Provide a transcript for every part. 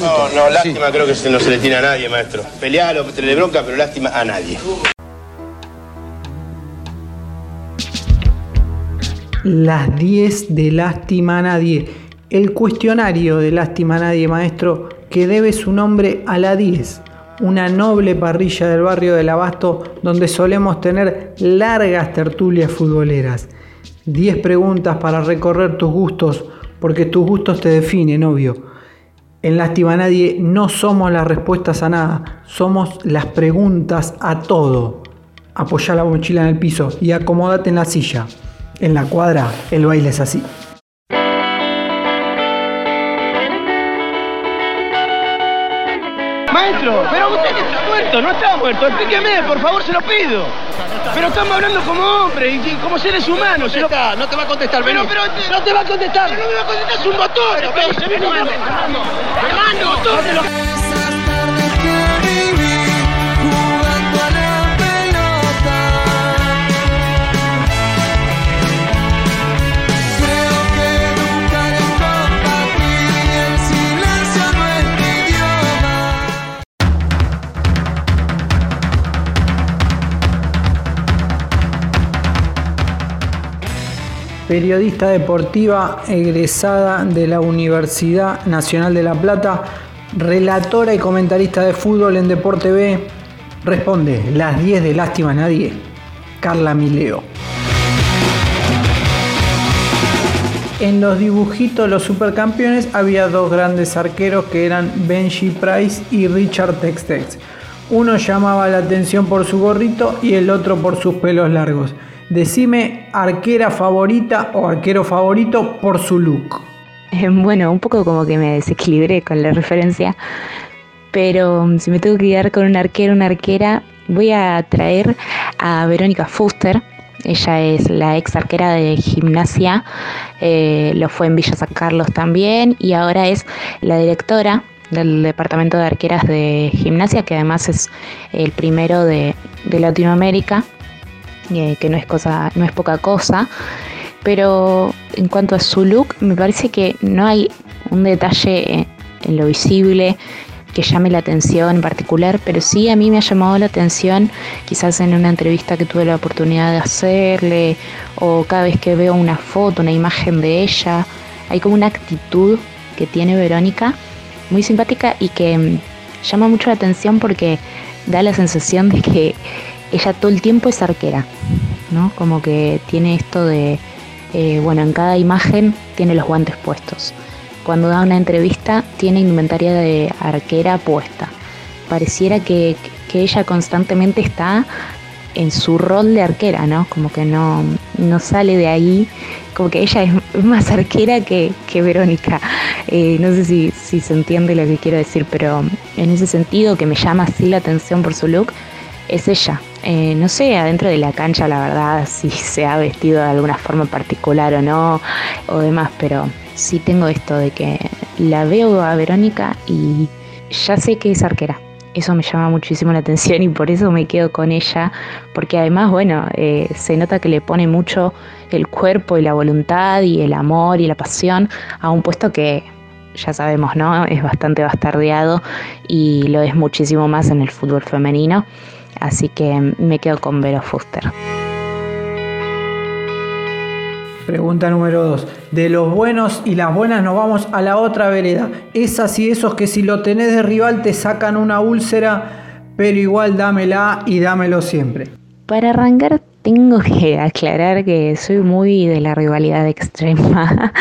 No, no, lástima creo que no se le tiene a nadie, maestro. Pelear o tenerle bronca, pero lástima a nadie. Las 10 de Lástima a Nadie. El cuestionario de Lástima a Nadie, maestro, que debe su nombre a la 10, una noble parrilla del barrio del Abasto donde solemos tener largas tertulias futboleras. 10 preguntas para recorrer tus gustos, porque tus gustos te definen, obvio. En Lástima a Nadie no somos las respuestas a nada, somos las preguntas a todo. Apoya la mochila en el piso y acomódate en la silla. En la cuadra, el baile es así. Maestro, pero usted muerto, no está muerto. Explíqueme, por favor, se lo pido. Pero estamos hablando como hombres y como seres humanos. No, no te va a contestar, pero, pero no te va a contestar. No me va a contestar, es un botón. Pero, hermano. Hermano, botón. Periodista deportiva egresada de la Universidad Nacional de La Plata, relatora y comentarista de fútbol en Deporte B, responde las 10 de Lástima a Nadie, Carla Mileo. En los dibujitos Los Supercampeones había dos grandes arqueros que eran Benji Price y Richard Textex. Uno llamaba la atención por su gorrito y el otro por sus pelos largos. Decime arquera favorita o arquero favorito por su look. Eh, Bueno, un poco como que me desequilibré con la referencia, pero mm, si me tengo que quedar con un arquero, una arquera, voy a traer a Verónica Fuster. Ella es la ex arquera de gimnasia, eh, lo fue en Villa San Carlos también y ahora es la directora del departamento de arqueras de gimnasia, que además es el primero de, de Latinoamérica, que no es, cosa, no es poca cosa. Pero en cuanto a su look, me parece que no hay un detalle en, en lo visible que llame la atención en particular, pero sí a mí me ha llamado la atención quizás en una entrevista que tuve la oportunidad de hacerle o cada vez que veo una foto, una imagen de ella, hay como una actitud que tiene Verónica muy simpática y que mm, llama mucho la atención porque da la sensación de que ella todo el tiempo es arquera, ¿no? Como que tiene esto de, eh, bueno, en cada imagen tiene los guantes puestos. Cuando da una entrevista tiene indumentaria de arquera puesta. Pareciera que, que ella constantemente está en su rol de arquera, ¿no? Como que no, no sale de ahí, como que ella es más arquera que, que Verónica. Eh, no sé si, si se entiende lo que quiero decir, pero en ese sentido que me llama así la atención por su look, es ella. Eh, no sé, adentro de la cancha, la verdad, si se ha vestido de alguna forma particular o no, o demás, pero sí tengo esto de que la veo a Verónica y ya sé que es arquera. Eso me llama muchísimo la atención y por eso me quedo con ella, porque además, bueno, eh, se nota que le pone mucho el cuerpo y la voluntad y el amor y la pasión a un puesto que ya sabemos, ¿no? Es bastante bastardeado y lo es muchísimo más en el fútbol femenino. Así que me quedo con Vero Fuster. Pregunta número 2. De los buenos y las buenas nos vamos a la otra vereda. Esas y esos que si lo tenés de rival te sacan una úlcera, pero igual dámela y dámelo siempre. Para arrancar tengo que aclarar que soy muy de la rivalidad extrema,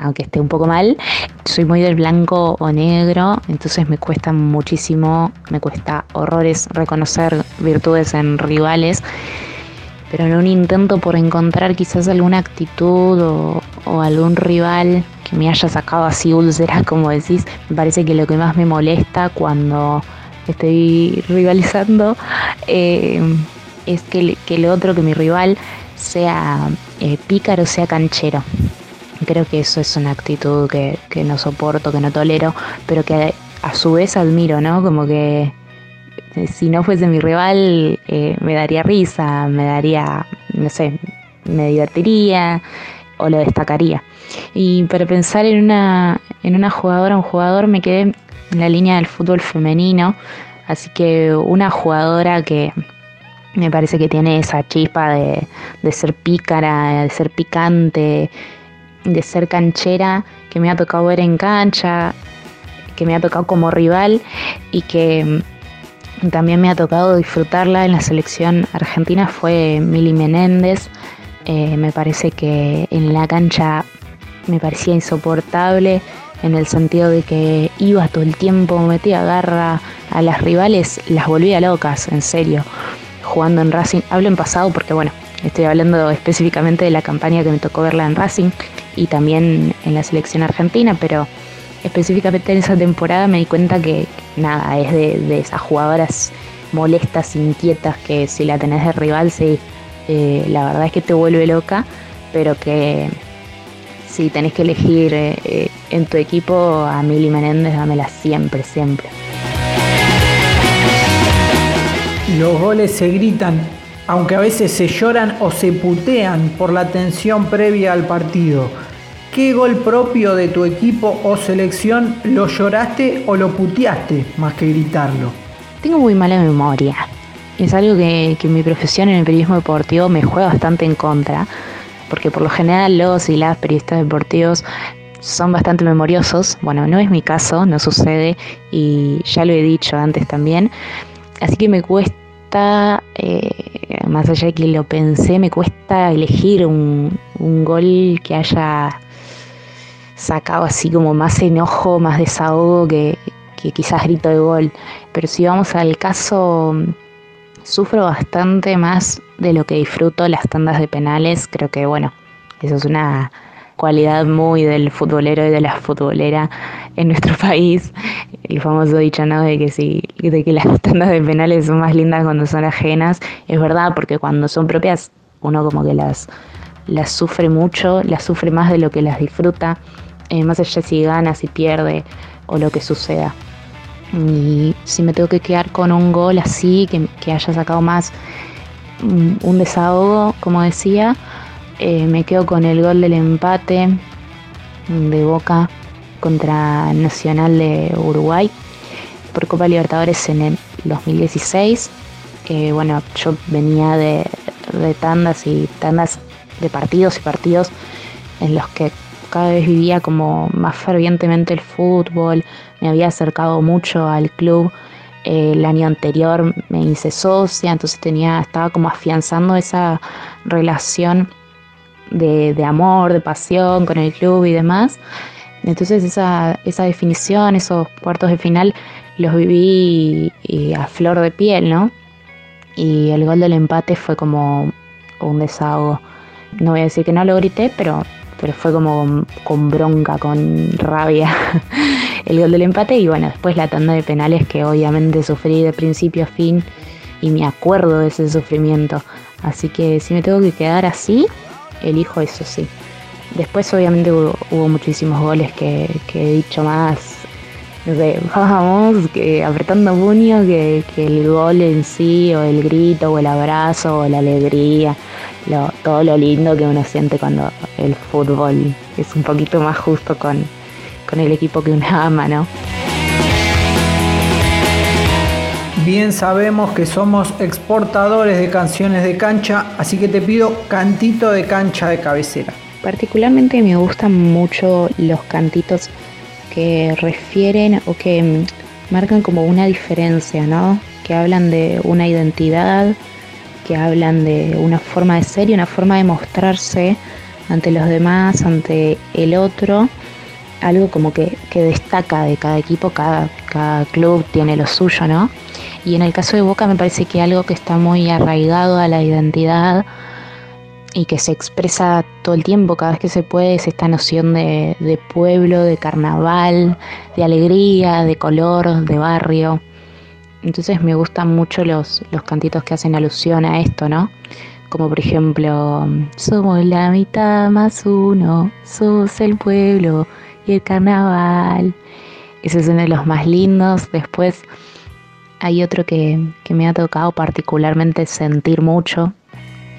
aunque esté un poco mal. Soy muy del blanco o negro, entonces me cuesta muchísimo, me cuesta horrores reconocer virtudes en rivales. Pero en un intento por encontrar quizás alguna actitud o, algún rival que me haya sacado así úlceras, como decís, me parece que lo que más me molesta cuando estoy rivalizando eh, es que, que el otro, que mi rival, sea eh, pícaro, sea canchero. Creo que eso es una actitud que, que no soporto, que no tolero, pero que a su vez admiro, ¿no? Como que eh, si no fuese mi rival, eh, me daría risa, me daría, no sé, me divertiría. o lo destacaría. Y para pensar en una, en una jugadora, un jugador, me quedé en la línea del fútbol femenino, así que una jugadora que me parece que tiene esa chispa de, de ser pícara, de ser picante, de ser canchera, que me ha tocado ver en cancha, que me ha tocado como rival y que también me ha tocado disfrutarla en la selección argentina fue Mili Menéndez. Eh, me parece que en la cancha me parecía insoportable en el sentido de que iba todo el tiempo, metía garra a las rivales, las volvía locas, en serio, jugando en Racing. Hablo en pasado porque, bueno, estoy hablando específicamente de la campaña que me tocó verla en Racing y también en la selección argentina, pero específicamente en esa temporada me di cuenta que nada, es de, esas jugadoras molestas, inquietas, que si la tenés de rival, sí, eh, la verdad es que te vuelve loca, pero que si tenés que elegir eh, eh, en tu equipo a Mili Menéndez, dámela siempre, siempre. Los goles se gritan, aunque a veces se lloran o se putean por la tensión previa al partido. ¿Qué gol propio de tu equipo o selección lo lloraste o lo puteaste más que gritarlo? Tengo muy mala memoria. Es algo que, mi profesión en el periodismo deportivo me juega bastante en contra, porque por lo general los y las periodistas deportivos son bastante memoriosos. Bueno, no es mi caso, no sucede y ya lo he dicho antes también. Así que me cuesta, eh, más allá de que lo pensé, me cuesta elegir un, un gol que haya sacado así como más enojo, más desahogo que, quizás grito de gol. Pero si vamos al caso, sufro bastante más de lo que disfruto las tandas de penales. Creo que, bueno, eso es una cualidad muy del futbolero y de la futbolera en nuestro país. El famoso dicho, ¿no? De que, si, de que las tandas de penales son más lindas cuando son ajenas. Es verdad, porque cuando son propias, uno como que las, las sufre mucho, las sufre más de lo que las disfruta. Eh, más allá si gana, si pierde o lo que suceda. Y si me tengo que quedar con un gol así, que, haya sacado más mm, un, desahogo, como decía, eh, me quedo con el gol del empate de Boca contra Nacional de Uruguay por Copa Libertadores en el 2016. bueno, yo venía de, de tandas y tandas de partidos y partidos en los que cada vez vivía como más fervientemente el fútbol, me había acercado mucho al club. Eh, el año anterior me hice socia, entonces tenía, estaba como afianzando esa relación de, amor, de pasión con el club y demás. Entonces esa, esa definición, esos cuartos de final, los viví a flor de piel, ¿no? Y el gol del empate fue como un desahogo. No voy a decir que no lo grité, pero pero fue como con, bronca, con rabia el gol del empate y bueno, después la tanda de penales que obviamente sufrí de principio a fin y me acuerdo de ese sufrimiento. Así que si me tengo que quedar así, elijo eso sí. Después obviamente hubo, muchísimos goles que, he dicho más, no sé, vamos, que apretando puño que, el gol en sí, o el grito, o el abrazo, o la alegría todo lo lindo que uno siente cuando el fútbol es un poquito más justo con, con el equipo que uno ama, ¿no? Bien sabemos que somos exportadores de canciones de cancha, así que te pido cantito de cancha de cabecera. Particularmente me gustan mucho los cantitos que refieren o que marcan como una diferencia, ¿no? Que hablan de una identidad, que hablan de una forma de ser y una forma de mostrarse ante los demás, ante el otro, algo como que, destaca de cada equipo, cada, cada club tiene lo suyo, ¿no? Y en el caso de Boca me parece que algo que está muy arraigado a la identidad y que se expresa todo el tiempo, cada vez que se puede, es esta noción de, pueblo, de carnaval, de alegría, de color, de barrio. Entonces me gustan mucho los, los cantitos que hacen alusión a esto, ¿no? Como por ejemplo, somos la mitad más uno, sos el pueblo y el carnaval. Ese es uno de los más lindos. Después hay otro que, me ha tocado particularmente sentir mucho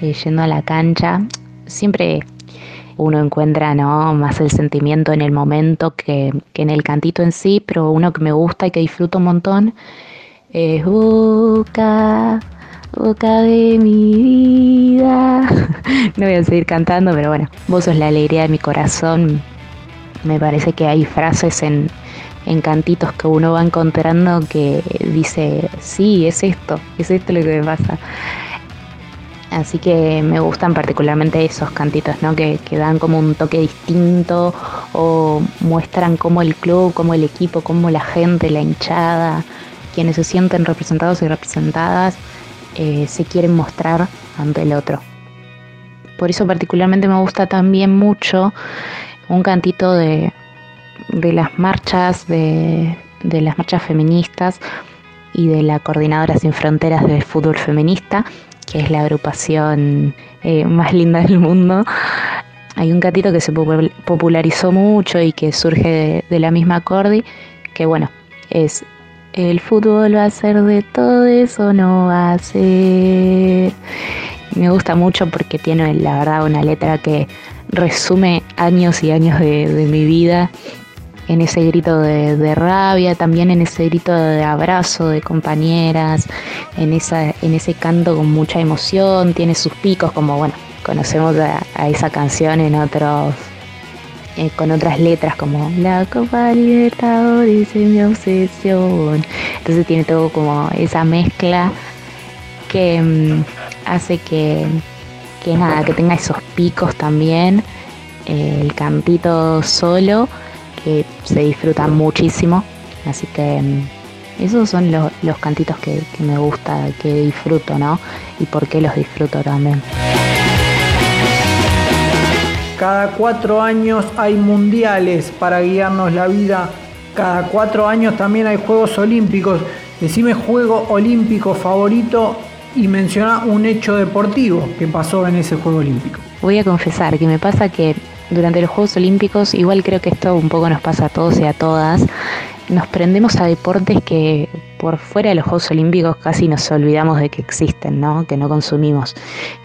eh, yendo a la cancha. Siempre uno encuentra ¿no? más el sentimiento en el momento que, en el cantito en sí, pero uno que me gusta y que disfruto un montón es Boca, Boca de mi vida. no voy a seguir cantando, pero bueno, vos sos la alegría de mi corazón. Me parece que hay frases en, en cantitos que uno va encontrando que dice, sí, es esto, es esto lo que me pasa. Así que me gustan particularmente esos cantitos, ¿no? Que, dan como un toque distinto o muestran cómo el club, cómo el equipo, cómo la gente, la hinchada, quienes se sienten representados y representadas, eh, se quieren mostrar ante el otro. Por eso particularmente me gusta también mucho un cantito de, de las marchas, de, de las marchas feministas y de la Coordinadora Sin Fronteras del Fútbol Feminista, que es la agrupación eh, más linda del mundo. Hay un gatito que se popularizó mucho y que surge de, la misma Cordi, que bueno, es el fútbol va a ser de todo eso, no va a ser. Me gusta mucho porque tiene la verdad una letra que resume años y años de, de mi vida en ese grito de, rabia, también en ese grito de abrazo de compañeras, en, esa, en ese canto con mucha emoción, tiene sus picos, como bueno, conocemos a, esa canción en otros, eh, con otras letras como La Copa Libertadores es mi obsesión. Entonces tiene todo como esa mezcla que mm, hace que, que nada, que tenga esos picos también, eh, el cantito solo que se disfruta muchísimo. Así que mm, esos son los, cantitos que, me gusta, que disfruto, ¿no? Y por qué los disfruto también. Cada cuatro años hay mundiales para guiarnos la vida. Cada cuatro años también hay Juegos Olímpicos. Decime juego olímpico favorito y menciona un hecho deportivo que pasó en ese Juego Olímpico. Voy a confesar que me pasa que durante los Juegos Olímpicos, igual creo que esto un poco nos pasa a todos y a todas, nos prendemos a deportes que por fuera de los Juegos Olímpicos casi nos olvidamos de que existen, ¿no? que no consumimos.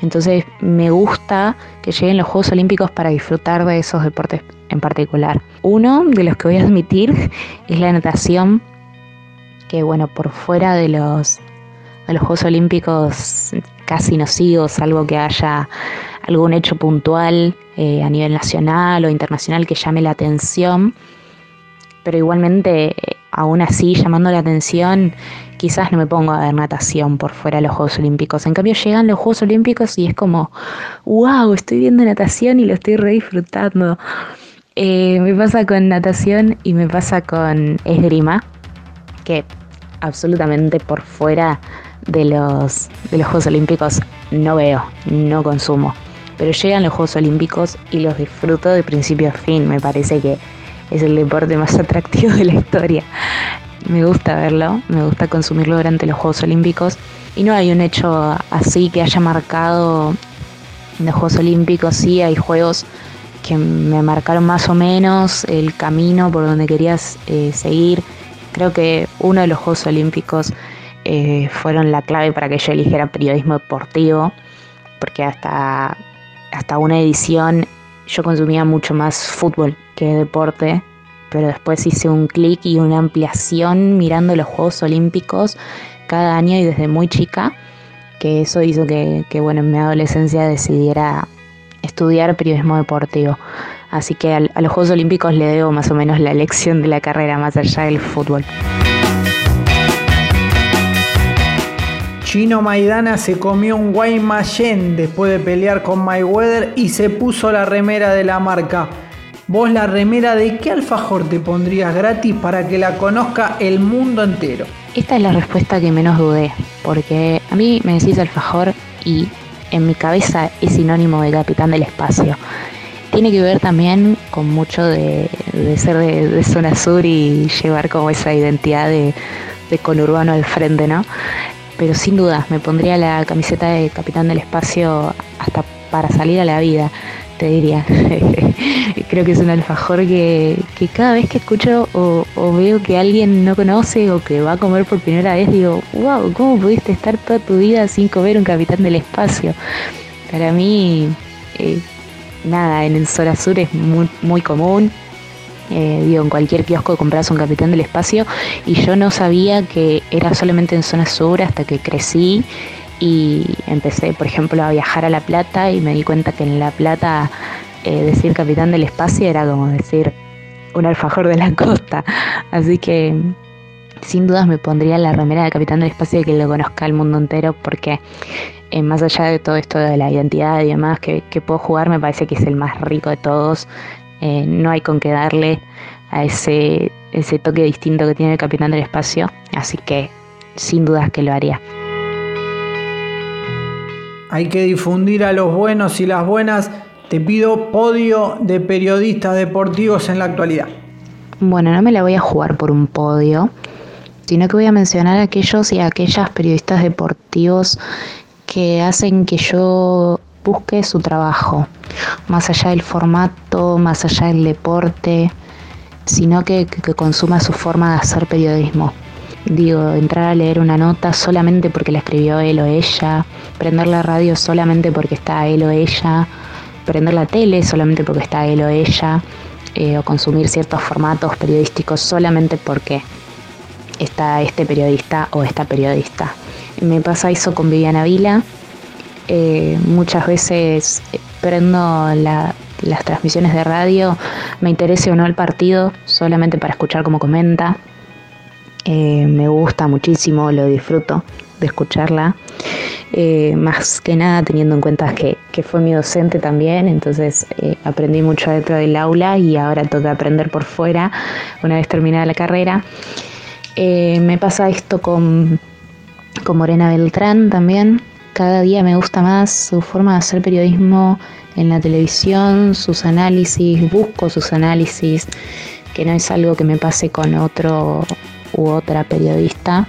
Entonces me gusta que lleguen los Juegos Olímpicos para disfrutar de esos deportes en particular. Uno de los que voy a admitir es la natación, que bueno, por fuera de los, de los Juegos Olímpicos casi no sigo, salvo que haya algún hecho puntual eh, a nivel nacional o internacional que llame la atención, pero igualmente, aún así, llamando la atención, quizás no me pongo a ver natación por fuera de los Juegos Olímpicos. En cambio, llegan los Juegos Olímpicos y es como, wow, estoy viendo natación y lo estoy re disfrutando. Eh, me pasa con natación y me pasa con esgrima, que absolutamente por fuera de los, de los Juegos Olímpicos no veo, no consumo. Pero llegan los Juegos Olímpicos y los disfruto de principio a fin. Me parece que es el deporte más atractivo de la historia. Me gusta verlo, me gusta consumirlo durante los Juegos Olímpicos. Y no hay un hecho así que haya marcado los Juegos Olímpicos. Sí, hay juegos que me marcaron más o menos el camino por donde querías eh, seguir. Creo que uno de los Juegos Olímpicos eh, fueron la clave para que yo eligiera periodismo deportivo, porque hasta, hasta una edición yo consumía mucho más fútbol que deporte, pero después hice un clic y una ampliación mirando los Juegos Olímpicos cada año y desde muy chica, que eso hizo que, bueno, en mi adolescencia decidiera estudiar periodismo deportivo. Así que a los Juegos Olímpicos le debo más o menos la elección de la carrera más allá del fútbol. Chino Maidana se comió un Guaymallén después de pelear con Mayweather y se puso la remera de la marca. Vos la remera de qué alfajor te pondrías gratis para que la conozca el mundo entero. Esta es la respuesta que menos dudé, porque a mí me decís alfajor y en mi cabeza es sinónimo de capitán del espacio. Tiene que ver también con mucho de, ser de, zona sur y llevar como esa identidad de, de conurbano al frente, ¿no? Pero sin duda me pondría la camiseta de Capitán del Espacio hasta para salir a la vida, te diría. Creo que es un alfajor que, cada vez que escucho o, veo que alguien no conoce o que va a comer por primera vez, digo, wow, ¿cómo pudiste estar toda tu vida sin comer un Capitán del Espacio? Para mí, eh, nada, en el Sur es muy, muy común. Eh, digo, en cualquier kiosco compras un Capitán del Espacio y yo no sabía que era solamente en Zona Sur hasta que crecí y empecé, por ejemplo, a viajar a La Plata y me di cuenta que en La Plata eh, decir Capitán del Espacio era como decir un alfajor de la costa. Así que sin dudas me pondría la remera de Capitán del Espacio y que lo conozca el mundo entero porque eh, más allá de todo esto de la identidad y demás que, puedo jugar, me parece que es el más rico de todos. Eh, no hay con qué darle a ese, ese toque distinto que tiene el Capitán del Espacio, así que sin dudas que lo haría. Hay que difundir a los buenos y las buenas. Te pido podio de periodistas deportivos en la actualidad. Bueno, no me la voy a jugar por un podio, sino que voy a mencionar a aquellos y aquellas periodistas deportivos que hacen que yo busque su trabajo, más allá del formato, más allá del deporte, sino que, consuma su forma de hacer periodismo. Digo, entrar a leer una nota solamente porque la escribió él o ella, prender la radio solamente porque está él o ella, prender la tele solamente porque está él o ella, eh, o consumir ciertos formatos periodísticos solamente porque está este periodista o esta periodista. Me pasa eso con Viviana Vila. Eh, muchas veces eh, prendo las transmisiones de radio, me interese o no el partido, solamente para escuchar cómo comenta. Eh, me gusta muchísimo, lo disfruto de escucharla. más que nada teniendo en cuenta que, que fue mi docente también, entonces aprendí mucho dentro del aula y ahora toca aprender por fuera una vez terminada la carrera. me pasa esto con con Morena Beltrán también. Cada día me gusta más su forma de hacer periodismo en la televisión, sus análisis, busco sus análisis, que no es algo que me pase con otro u otra periodista.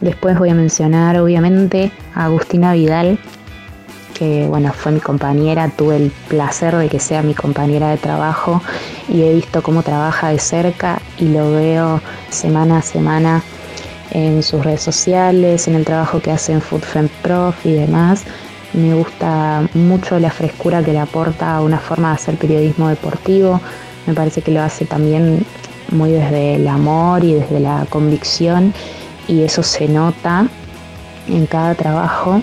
Después voy a mencionar obviamente a Agustina Vidal, que bueno, fue mi compañera, tuve el placer de que sea mi compañera de trabajo y he visto cómo trabaja de cerca y lo veo semana a semana en sus redes sociales, en el trabajo que hace en Food Prof y demás. Me gusta mucho la frescura que le aporta a una forma de hacer periodismo deportivo. Me parece que lo hace también muy desde el amor y desde la convicción y eso se nota en cada trabajo.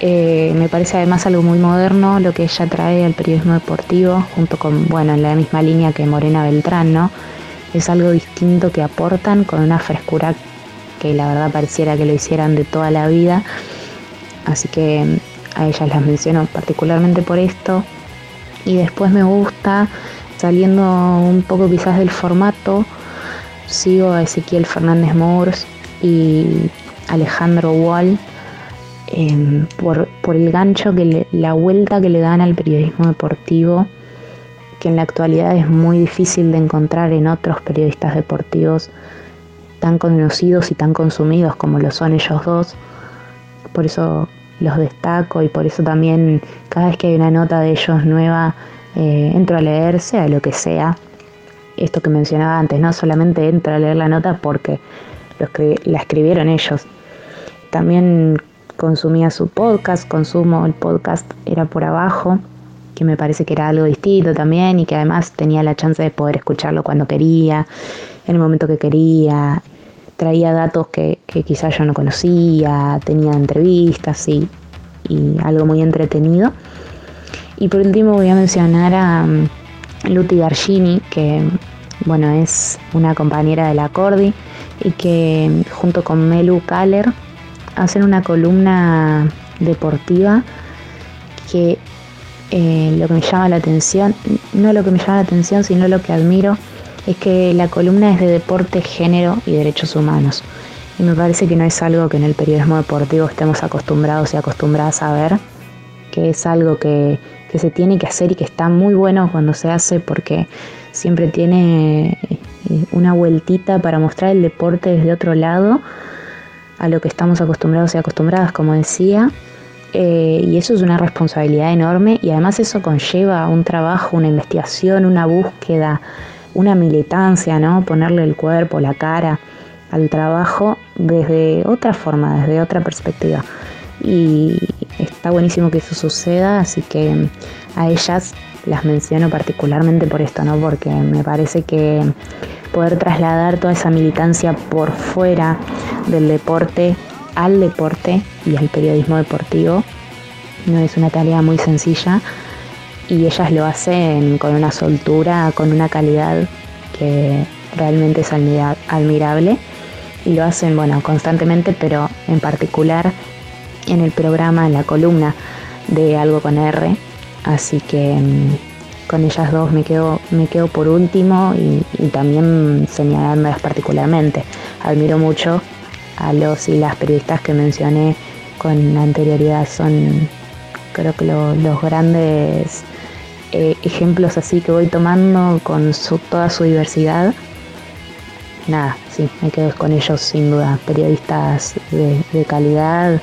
Eh, me parece además algo muy moderno lo que ella trae al periodismo deportivo, junto con, bueno, en la misma línea que Morena Beltrán, ¿no? Es algo distinto que aportan con una frescura que la verdad pareciera que lo hicieran de toda la vida. Así que a ellas las menciono particularmente por esto. Y después me gusta, saliendo un poco quizás del formato, sigo a Ezequiel Fernández Moores y Alejandro Wall em, por, el gancho, que la vuelta que le dan al periodismo deportivo, que en la actualidad es muy difícil de encontrar en otros periodistas deportivos tan conocidos y tan consumidos como lo son ellos dos. Por eso los destaco y por eso también cada vez que hay una nota de ellos nueva, eh, entro a leer, sea lo que sea. Esto que mencionaba antes, no solamente entro a leer la nota porque la escribieron ellos. También consumía su podcast, consumo el podcast era por abajo, que me parece que era algo distinto también y que además tenía la chance de poder escucharlo cuando quería en el momento que quería, traía datos que, quizás yo no conocía, tenía entrevistas y, algo muy entretenido. Y por último voy a mencionar a um, Luti Gargini, que bueno, es una compañera de la Cordi y que junto con Melu Kaller hacen una columna deportiva que eh, lo que me llama la atención, no lo que me llama la atención, sino lo que admiro es que la columna es de deporte, género y derechos humanos. Y me parece que no es algo que en el periodismo deportivo estemos acostumbrados y acostumbradas a ver, que es algo que, se tiene que hacer y que está muy bueno cuando se hace porque siempre tiene eh, una vueltita para mostrar el deporte desde otro lado a lo que estamos acostumbrados y acostumbradas, como decía. Eh, y eso es una responsabilidad enorme y además eso conlleva un trabajo, una investigación, una búsqueda una militancia, ¿no? Ponerle el cuerpo, la cara al trabajo desde otra forma, desde otra perspectiva. y está buenísimo que eso suceda, así que a ellas las menciono particularmente por esto, ¿no? Porque me parece que poder trasladar toda esa militancia por fuera del deporte al deporte y al periodismo deportivo no es una tarea muy sencilla y ellas lo hacen con una soltura, con una calidad que realmente es admirable y lo hacen, bueno, constantemente, pero en particular en el programa, en la columna de Algo con R. Así que mm, con ellas dos me quedo, me quedo por último y, también señalándolas particularmente. Admiro mucho a los y las periodistas que mencioné con anterioridad. Son creo que los grandes eh, ejemplos así que voy tomando con toda su diversidad. Nada, sí, me quedo con ellos sin duda, periodistas de, calidad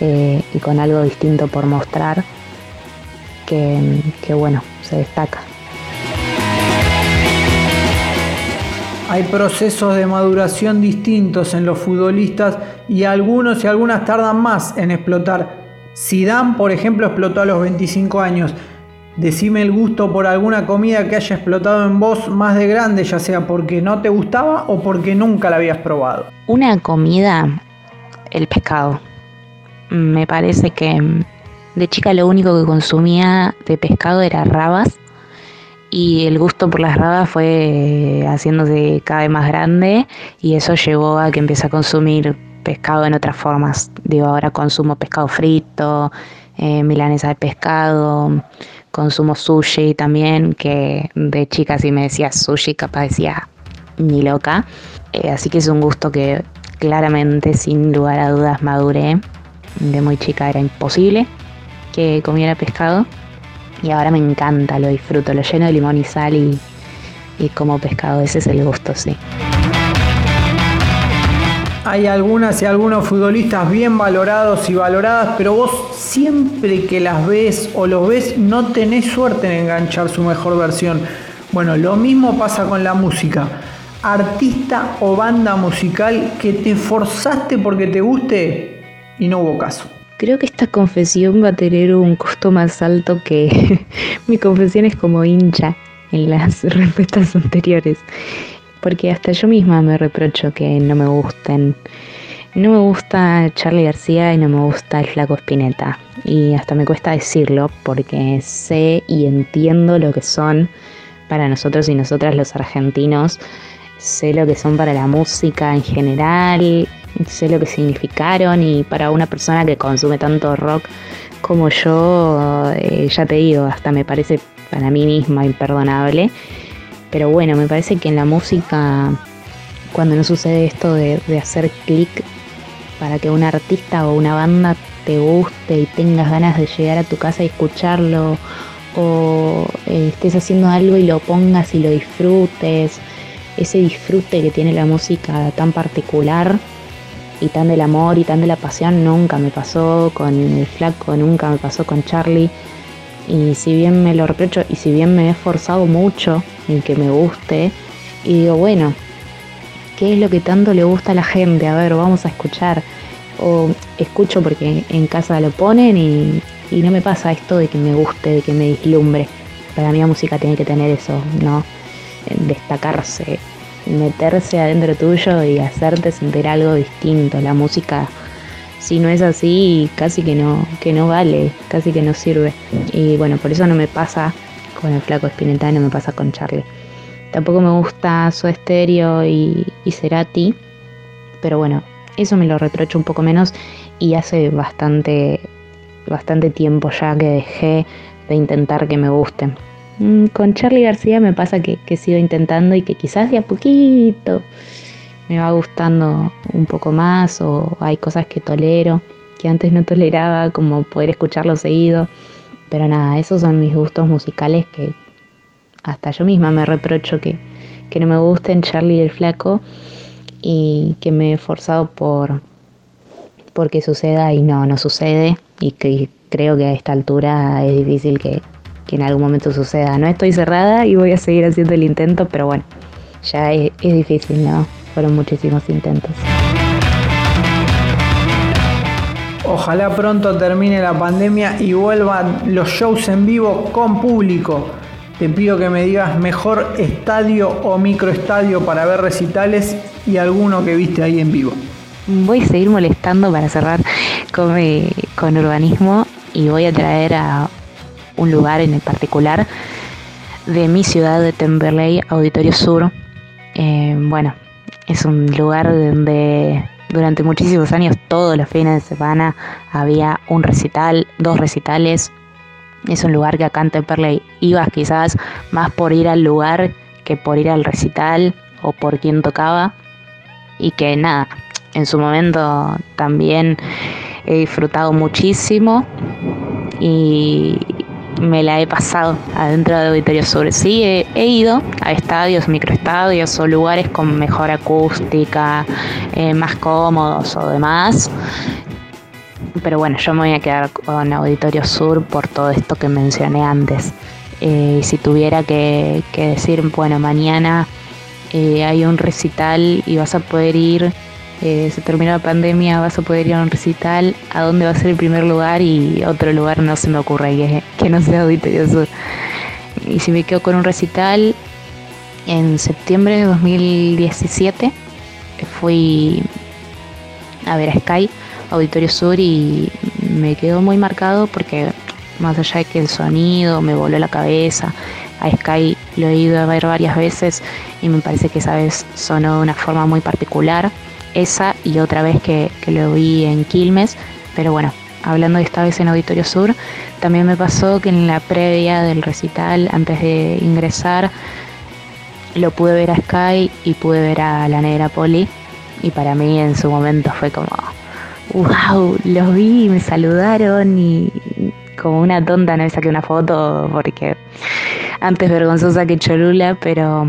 eh, y con algo distinto por mostrar que, que bueno, se destaca. Hay procesos de maduración distintos en los futbolistas y algunos y algunas tardan más en explotar. Zidane, por ejemplo, explotó a los 25 años. Decime el gusto por alguna comida que haya explotado en vos más de grande, ya sea porque no te gustaba o porque nunca la habías probado. Una comida, el pescado. Me parece que de chica lo único que consumía de pescado era rabas y el gusto por las rabas fue haciéndose cada vez más grande y eso llevó a que empiece a consumir pescado en otras formas. Digo, ahora consumo pescado frito, eh, milanesa de pescado, consumo sushi también, que de chica si me decía sushi capaz decía ni loca. Eh, así que es un gusto que claramente, sin lugar a dudas, maduré. De muy chica era imposible que comiera pescado. Y ahora me encanta, lo disfruto, lo lleno de limón y sal y, y como pescado. Ese es el gusto, sí. Hay algunas y algunos futbolistas bien valorados y valoradas, pero vos siempre que las ves o los ves no tenés suerte en enganchar su mejor versión. Bueno, lo mismo pasa con la música. Artista o banda musical que te forzaste porque te guste y no hubo caso. Creo que esta confesión va a tener un costo más alto que mi confesión es como hincha en las respuestas anteriores porque hasta yo misma me reprocho que no me gusten. No me gusta Charlie García y no me gusta el flaco Spinetta. Y hasta me cuesta decirlo porque sé y entiendo lo que son para nosotros y nosotras los argentinos. Sé lo que son para la música en general, sé lo que significaron y para una persona que consume tanto rock como yo, eh, ya te digo, hasta me parece para mí misma imperdonable. Pero bueno, me parece que en la música, cuando no sucede esto de, hacer clic para que un artista o una banda te guste y tengas ganas de llegar a tu casa y escucharlo, o eh, estés haciendo algo y lo pongas y lo disfrutes, ese disfrute que tiene la música tan particular y tan del amor y tan de la pasión nunca me pasó con el flaco, nunca me pasó con Charlie. Y si bien me lo reprocho y si bien me he esforzado mucho en que me guste, y digo, bueno, ¿qué es lo que tanto le gusta a la gente? A ver, vamos a escuchar. O escucho porque en casa lo ponen y, no me pasa esto de que me guste, de que me dislumbre. Para mí la música tiene que tener eso, ¿no? Destacarse, meterse adentro tuyo y hacerte sentir algo distinto. La música si no es así, casi que no, que no vale, casi que no sirve. Y bueno, por eso no me pasa con el flaco Spinetta no me pasa con Charlie. Tampoco me gusta su estéreo y, y Cerati, pero bueno, eso me lo reprocho un poco menos y hace bastante, bastante tiempo ya que dejé de intentar que me gusten. Mm, con Charlie García me pasa que, que sigo intentando y que quizás de a poquito me va gustando un poco más o hay cosas que tolero que antes no toleraba, como poder escucharlo seguido. Pero nada, esos son mis gustos musicales que hasta yo misma me reprocho que, que no me gusten Charlie el Flaco y que me he esforzado por, que suceda y no, no sucede y que creo que a esta altura es difícil que, que en algún momento suceda. No estoy cerrada y voy a seguir haciendo el intento, pero bueno, ya es difícil, ¿no? Fueron muchísimos intentos. Ojalá pronto termine la pandemia y vuelvan los shows en vivo con público. Te pido que me digas mejor estadio o microestadio para ver recitales y alguno que viste ahí en vivo. Voy a seguir molestando para cerrar con, eh, con urbanismo y voy a traer a un lugar en particular de mi ciudad de Temperley, Auditorio Sur. Eh, bueno, es un lugar donde durante muchísimos años, todos los fines de semana, había un recital, dos recitales. Es un lugar que acá en ibas quizás más por ir al lugar que por ir al recital o por quien tocaba. Y que nada, en su momento también he disfrutado muchísimo y, me la he pasado adentro de Auditorio Sur. Sí, he, ido a estadios, microestadios o lugares con mejor acústica, eh, más cómodos o demás. Pero bueno, yo me voy a quedar con Auditorio Sur por todo esto que mencioné antes. Eh, si tuviera que, decir, bueno, mañana eh, hay un recital y vas a poder ir eh, se terminó la pandemia, vas a poder ir a un recital, a dónde va a ser el primer lugar y otro lugar no se me ocurre que, que no sea Auditorio Sur. Y si me quedo con un recital, en septiembre de 2017 fui a ver a Sky, Auditorio Sur, y me quedó muy marcado porque más allá de que el sonido me voló la cabeza, a Sky lo he ido a ver varias veces y me parece que esa vez sonó de una forma muy particular esa y otra vez que, lo vi en Quilmes, pero bueno, hablando de esta vez en Auditorio Sur, también me pasó que en la previa del recital, antes de ingresar, lo pude ver a Sky y pude ver a la negra Poli y para mí en su momento fue como, wow, los vi, me saludaron y como una tonta no me saqué una foto porque antes vergonzosa que Cholula, pero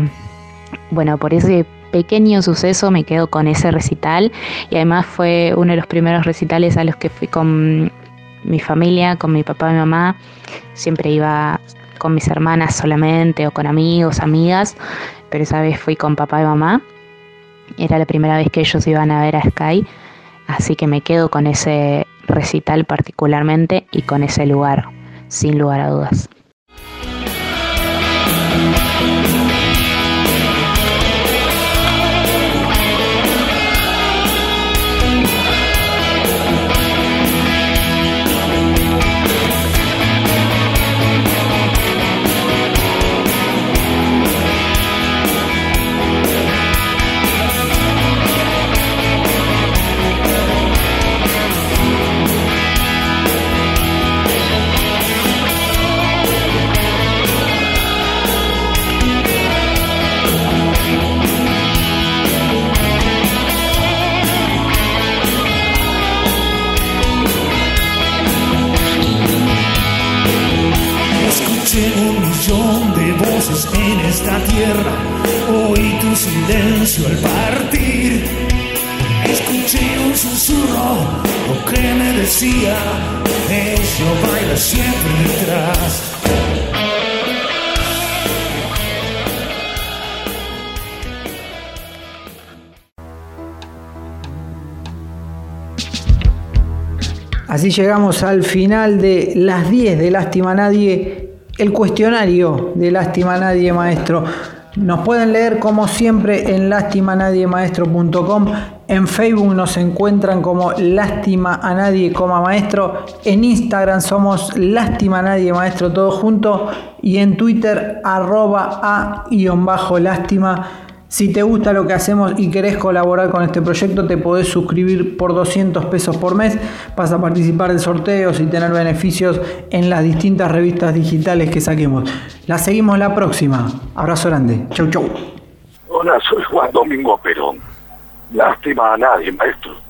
bueno, por eso pequeño suceso me quedo con ese recital y además fue uno de los primeros recitales a los que fui con mi familia, con mi papá y mi mamá. Siempre iba con mis hermanas solamente o con amigos, amigas, pero esa vez fui con papá y mamá. Era la primera vez que ellos iban a ver a Sky, así que me quedo con ese recital particularmente y con ese lugar, sin lugar a dudas. Así llegamos al final de las 10 de Lástima Nadie, el cuestionario de Lástima Nadie, maestro. Nos pueden leer como siempre en lastimanadiemaestro.com. En Facebook nos encuentran como Lástima a Nadie, maestro. En Instagram somos Lástima a Nadie Maestro todo junto. Y en Twitter arroba a-lástima. Si te gusta lo que hacemos y querés colaborar con este proyecto, te podés suscribir por 200 pesos por mes. Vas a participar de sorteos y tener beneficios en las distintas revistas digitales que saquemos. La seguimos la próxima. Abrazo grande. Chau, chau. Hola, soy Juan Domingo Perón. Lástima a nadie, maestro.